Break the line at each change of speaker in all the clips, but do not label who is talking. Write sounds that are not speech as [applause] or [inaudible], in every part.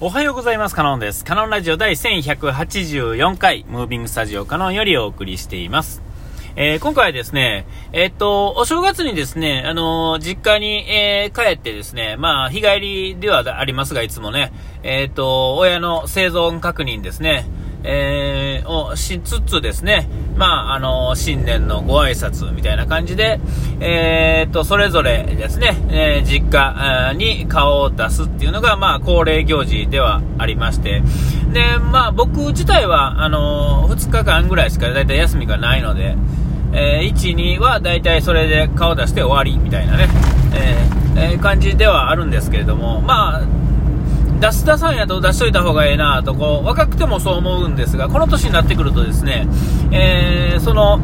おはようございます。カノンです。カノンラジオ第1184回、ムービングスタジオカノンよりお送りしています。えー今回はですね、えーっと、お正月にですね、あのー実家に、えー帰ってですね、まあ、日帰りではありますが、いつもね、えーっと、親の生存確認ですね、えーをしつつですね、まあ、あの新年のご挨拶みたいな感じで、えーっと、それぞれですね、えー実家に顔を出すっていうのが、まあ、恒例行事ではありまして、で、まあ、僕自体は、あの2日間ぐらいしかだいたい休みがないので、えー1、2はだいたいそれで顔出して終わりみたいなね、えーえー感じではあるんですけれども、まあ、出す出さんやと出しといた方がええなとこう若くてもそう思うんですがこの年になってくるとですね、えーその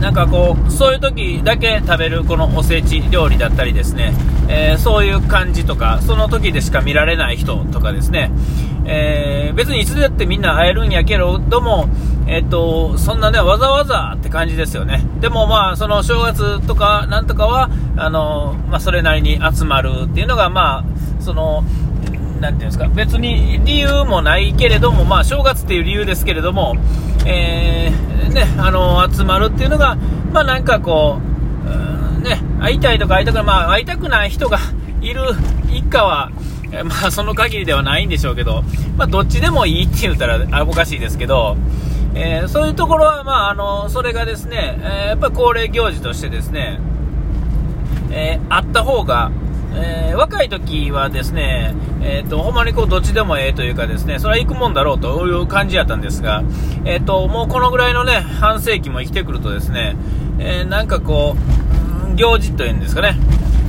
なんかこうそういう時だけ食べるこのおせち料理だったりですね、えーそういう感じとかその時でしか見られない人とかですね、えー別にいつだってみんな会えるんやけれども、えっとそんなねわざわざって感じですよね。でもまあその正月とかなんとかはあの、まあ、それなりに集まるっていうのがまあそのなんていうんですか、別に理由もないけれども、まあ、正月っていう理由ですけれども、えーね、あの、集まるっていうのが、まあ、なんかこう、うんね、会いたいとか会いたくない、まあ、会いたくない人が [laughs] いる一家は、えまあ、その限りではないんでしょうけど、まあ、どっちでもいいって言ったらあおかしいですけど、えーそういうところは、まあ、あの、それがですね、えーやっぱ恒例行事としてですね、えーあった方が、えー若い時はですね、えー、とほんまにこうどっちでもええというかですねそれは行くもんだろうという感じやったんですが、えー、ともうこのぐらいのね半世紀も生きてくるとですね、えーなんかこう行事というんですかね、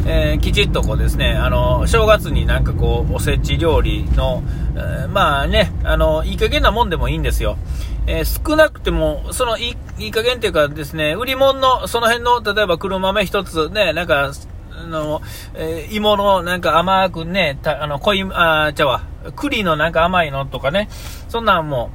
えーきちっとこうですねあの正月になんかこうおせち料理の、えーまあねあのいい加減なもんでもいいんですよ。えー少なくても、そのいいいい加減っていうかですね、売り物の、その辺の、例えば黒豆一つね、なんか、の、えー芋のなんか甘くね、たあの、濃い、あ、ちゃわ、栗のなんか甘いのとかね、そんなんも、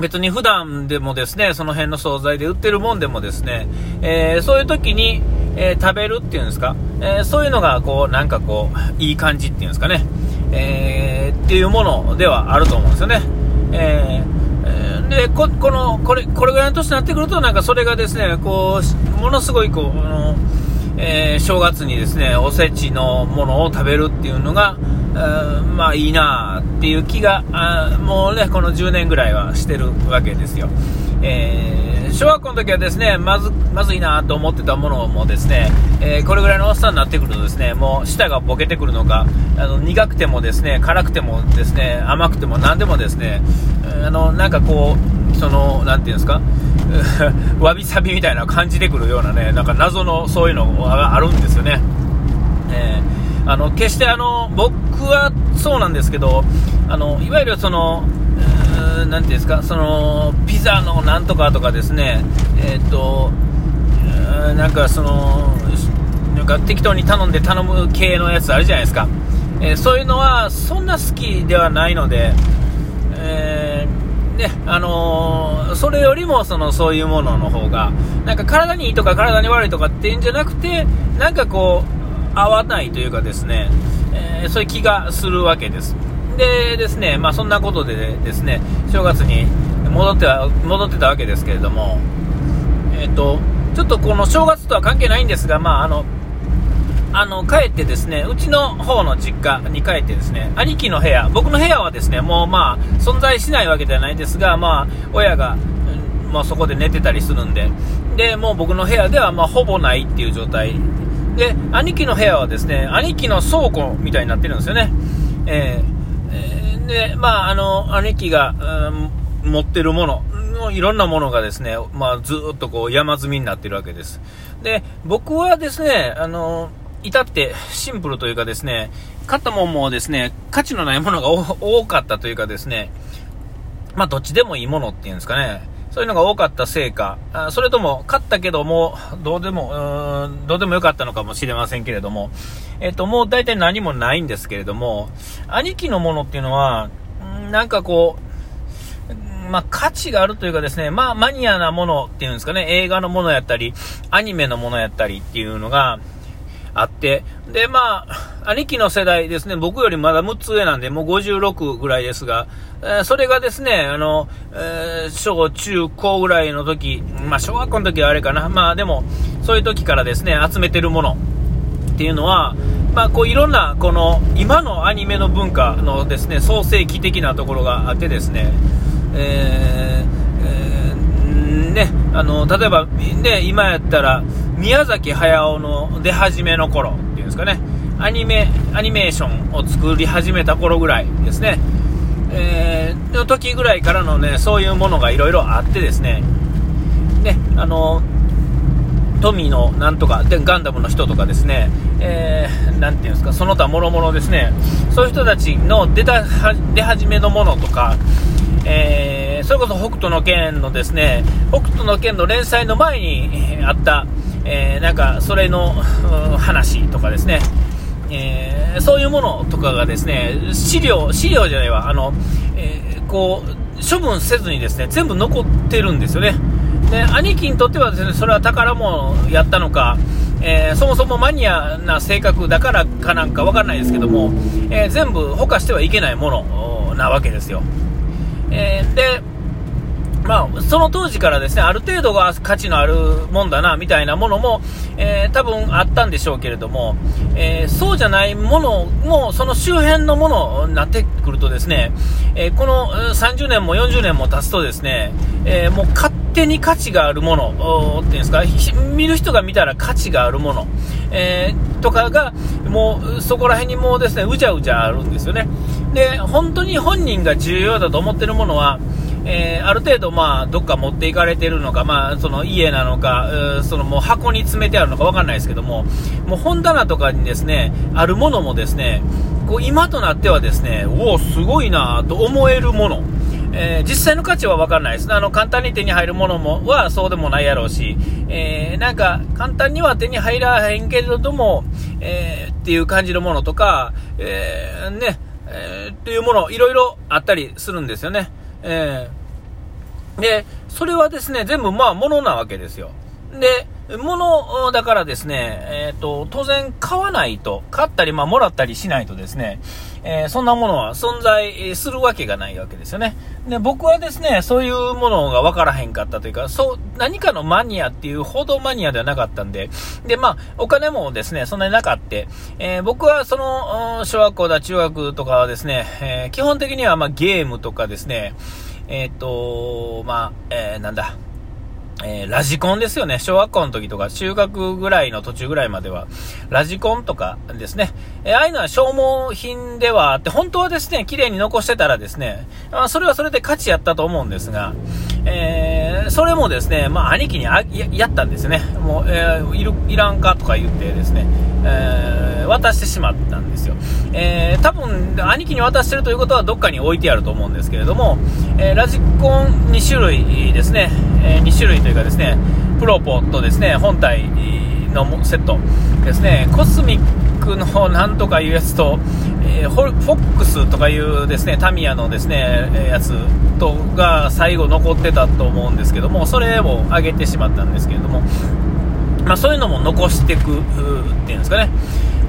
別に普段でもですね、その辺の惣菜で売ってるもんでもですね、えーそういう時に、えー食べるっていうんですか、えーそういうのがこう、なんかこう、いい感じっていうんですかね、えーっていうものではあると思うんですよね。えーでここのこれこれぐらいの年になってくるとなんかそれがですねこうものすごいこうあの、えー正月にですねおせちのものを食べるっていうのが、えまあいいなっていう気があもうねこの10年ぐらいはしてるわけですよ。えー小学校の時はですねまずまずいなと思ってたものもですね、えーこれぐらいのおっさんになってくるとですねもう舌がボケてくるのかあの苦くてもですね辛くてもですね甘くても何でもですねあのなんかこうそのなんていうんですか [laughs] わびさびみたいな感じてくるようなねなんか謎のそういうのがあるんですよね。えーあの決してあの僕はそうなんですけどあのいわゆるそのなんていうんですかそのピザのなんとかとかですねえっ、ーんなんかそのなんか適当に頼んで頼む系のやつあるじゃないですか、えーそういうのはそんな好きではないので、ねあのーそれよりもそのそういうものの方がなんか体にいいとか体に悪いとかっていうんじゃなくてなんかこう合わないというかですね、えーそういう気がするわけです。でですねまあそんなことでですね正月に戻っては戻ってたわけですけれどもえっ、とちょっとこの正月とは関係ないんですがまああのあの帰ってですねうちの方の実家に帰ってですね兄貴の部屋僕の部屋はですねもうまあ存在しないわけではないですがまあ親が、まあ、そこで寝てたりするんででもう僕の部屋ではまあほぼないっていう状態で兄貴の部屋はですね兄貴の倉庫みたいになってるんですよねえーえでまああの兄貴が、うん持ってるものいろんなものがですね、まあ、ずっとこう山積みになってるわけです。で、僕はですね、あの、至ってシンプルというかですね、買ったもんもですね、価値のないものが多かったというかですね、まあ、どっちでもいいものっていうんですかね、そういうのが多かったせいか、それとも、買ったけども、どうでも、うーんどうでもよかったのかもしれませんけれども、えっと、もう大体何もないんですけれども、兄貴のものっていうのは、なんかこう、まあ、価値があるというかですね、まあ、マニアなものっていうんですかね、映画のものやったり、アニメのものやったりっていうのがあって、で、まあ、兄貴の世代ですね、僕よりまだ6つ上なんで、もう56ぐらいですが、えー、それがですね、あの、えー、小中高ぐらいの時、まあ、小学校の時はあれかな、まあでも、そういう時からですね、集めてるもの。っていうのは、まあ、こういろんな、この、今のアニメの文化のですね、創世記的なところがあってですね、えー、えー、ね、あの、例えば、ね、今やったら、宮崎駿の出始めの頃っていうんですかね、アニメ、アニメーションを作り始めた頃ぐらいですね、えー、の時ぐらいからのね、そういうものがいろいろあってですね、ね、あの、富のなんとか、で、ガンダムの人とかですね、えー、なんていうんですか、その他もろもろですね、そういう人たちの出た、出始めのものとか、えー、それこそ北斗の拳のですね、北斗の拳の連載の前にあった、えー、なんかそれの話とかですね、え、そういうものとかがですね資料、資料じゃないわ、あのえ、こう処分せずにですね全部残ってるんですよね。で兄貴にとってはですねそれは宝物やったのか、えー、そもそもマニアな性格だからかなんか分からないですけども、えー、全部ほかしてはいけないものなわけですよ。えー、でまあ、その当時からですね、ある程度が価値のあるもんだな、みたいなものも、えー、多分あったんでしょうけれども、えー、そうじゃないものも、その周辺のものになってくるとですね、えー、この30年も40年も経つとですね、えもう勝手に価値があるもの、っていうんですか、見る人が見たら価値があるもの、えとかが、もうそこら辺にもうですね、うじゃうじゃあるんですよね。で、本当に本人が重要だと思ってるものは、えー、ある程度、まあ、どっか持っていかれてるのか、まあ、その家なのか、そのもう箱に詰めてあるのか分かんないですけども、もう本棚とかにですね、あるものもですね、こう今となってはですね、おお、すごいなと思えるもの、えー、実際の価値は分かんないです。あの、簡単に手に入るものも、はそうでもないやろうし、えー、なんか、簡単には手に入らへんけれども、えー、っていう感じのものとか、え、ね、えー、っていうもの、いろいろあったりするんですよね。えー、で、それはですね、全部まあ、ものなわけですよ。で、物だからですね、えっ、ー、と、当然買わないと、買ったり、まあ、もらったりしないとですね、えー、そんなものは存在するわけがないわけですよね。で、僕はですね、そういうものが分からへんかったというか、そう、何かのマニアっていうほどマニアではなかったんで、で、まあ、お金もですね、そんなになかった。えー、僕はその、小学校だ、中学とかはですね、え基本的にはま、ゲームとかですね、えっ、と、まあ、えなんだ、えー、ラジコンですよね。小学校の時とか、中学ぐらいの途中ぐらいまでは、ラジコンとかですね。えー、ああいうのは消耗品ではあって、本当はですね、綺麗に残してたらですね、まあ、それはそれで価値やったと思うんですが、えー、それもですね、まあ、兄貴にあややったんですね。もう、え、いる、いらんかとか言ってですね、えー、渡してしまったんですよ。えー、多分、兄貴に渡してるということはどっかに置いてあると思うんですけれども、え、ラジコン2種類ですね、え、2種類というかですね、プロポとですね、本体のセットですね、コスミックのなんとかいうやつと、えー、フォックスとかいうですね、タミヤのですね、やつとが最後残ってたと思うんですけども、それを上げてしまったんですけれども、まあ、そういうのも残していくっていうんですかね。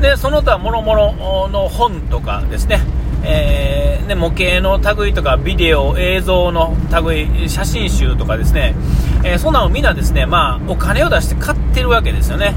で、その他もろもろの本とかですね、えー、ね、模型の類とかビデオ、映像の類、写真集とかですね、えー、そんなのみんなですね、まあ、お金を出して買ってるわけですよね。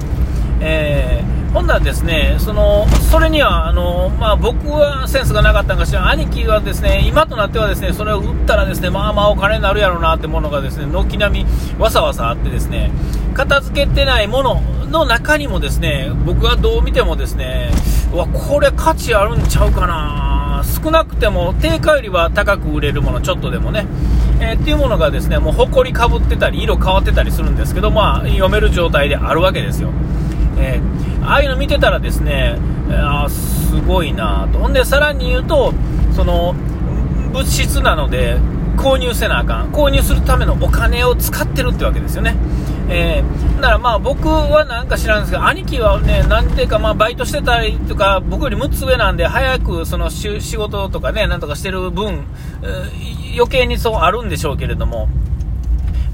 えー、ほんならですね、その、それには、あの、まあ、僕はセンスがなかったんかしら、兄貴はですね、今となってはですね、それを売ったらですね、まあまあお金になるやろうなってものがですね、軒並みわさわさあってですね、片付けてないものの中にもですね、僕はどう見てもですね、わ、これ価値あるんちゃうかな少なくても定価よりは高く売れるもの、ちょっとでもね、えー、っていうものがですね、もう埃かぶってたり、色変わってたりするんですけど、まあ、読める状態であるわけですよ。えー、ああいうの見てたらですね、あすごいなと。ほんで、さらに言うと、その、物質なので、購入せなあかん。購入するためのお金を使ってるってわけですよね。えー、だからまあ僕はなんか知らんですけど、兄貴はね、なんていうかまあバイトしてたりとか、僕より6つ上なんで、早くその仕事とかね、なんとかしてる分、余計にそうあるんでしょうけれども、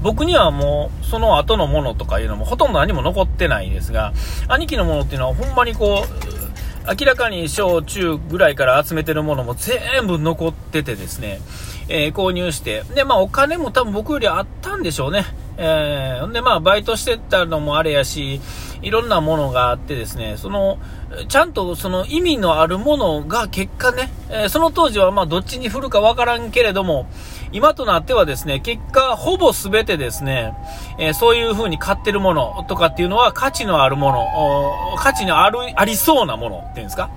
僕にはもう、その後のものとかいうのもほとんど何も残ってないですが、兄貴のものっていうのはほんまにこう、明らかに小中ぐらいから集めてるものも全部残っててですね、えー、購入して、で、まあお金も多分僕よりあったんでしょうね。えー、で、まあバイトしてたのもあれやし、いろんなものがあってですね、その、ちゃんとその意味のあるものが結果ね、えー、その当時はまあどっちに振るかわからんけれども、今となってはですね、結果ほぼ全てですね、えー、そういう風に買ってるものとかっていうのは価値のあるもの、価値のある、ありそうなものっていうんですか？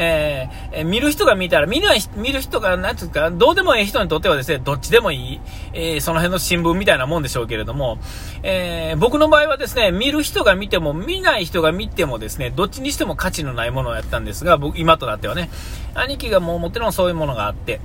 えー、見る人が見たら、見る見る人が、なんつうか、どうでもいい人にとってはですね、どっちでもいい、えー、その辺の新聞みたいなもんでしょうけれども、えー、僕の場合はですね、見る人が見ても、見ない人が見てもですね、どっちにしても価値のないものをやったんですが、僕、今となってはね、兄貴がもうもちろんそういうものがあって、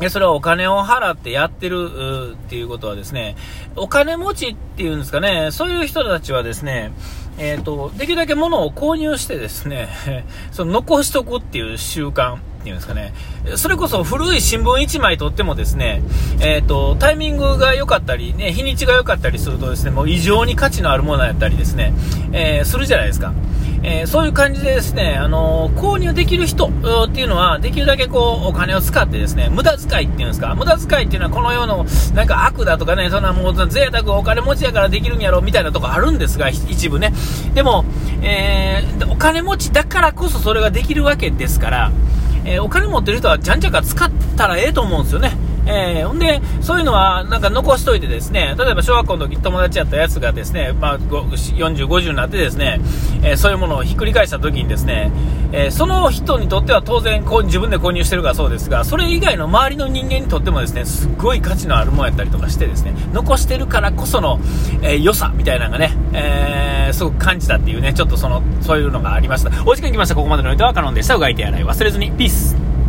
で、それはお金を払ってやってるっていうことはですね、お金持ちっていうんですかね、そういう人たちはですね、えっ、ー、と、できるだけ物を購入してですね、[laughs] その残しとくっていう習慣っていうんですかね、それこそ古い新聞1枚取ってもですね、えっ、ー、と、タイミングが良かったり、ね、日にちが良かったりするとですね、もう異常に価値のあるものやったりですね、えー、するじゃないですか。えー、そういう感じでですね、あのー、購入できる人っていうのは、できるだけこう、お金を使ってですね、無駄遣いっていうんですか、無駄遣いっていうのはこの世の、なんか悪だとかね、そんなもう贅沢お金持ちやからできるんやろ、みたいなとこあるんですが、一部ね。でも、えー、お金持ちだからこそそれができるわけですから、えお金持ってる人はじゃんじゃか使ったらええと思うんですよね。えー、ほんで、そういうのはなんか残しといてですね、例えば小学校の時友達やったやつがですね、まあ、40、50になってですね、えー、そういうものをひっくり返した時にですね、えー、その人にとっては当然こう自分で購入してるからそうですが、それ以外の周りの人間にとってもですね、すっごい価値のあるものやったりとかしてですね、残してるからこその、え良さみたいなのがね、えすごく感じたっていうね、ちょっとその、そういうのがありました。お時間来ました。ここまでのおいてはカノンでした。うがいて洗い忘れずに。ピース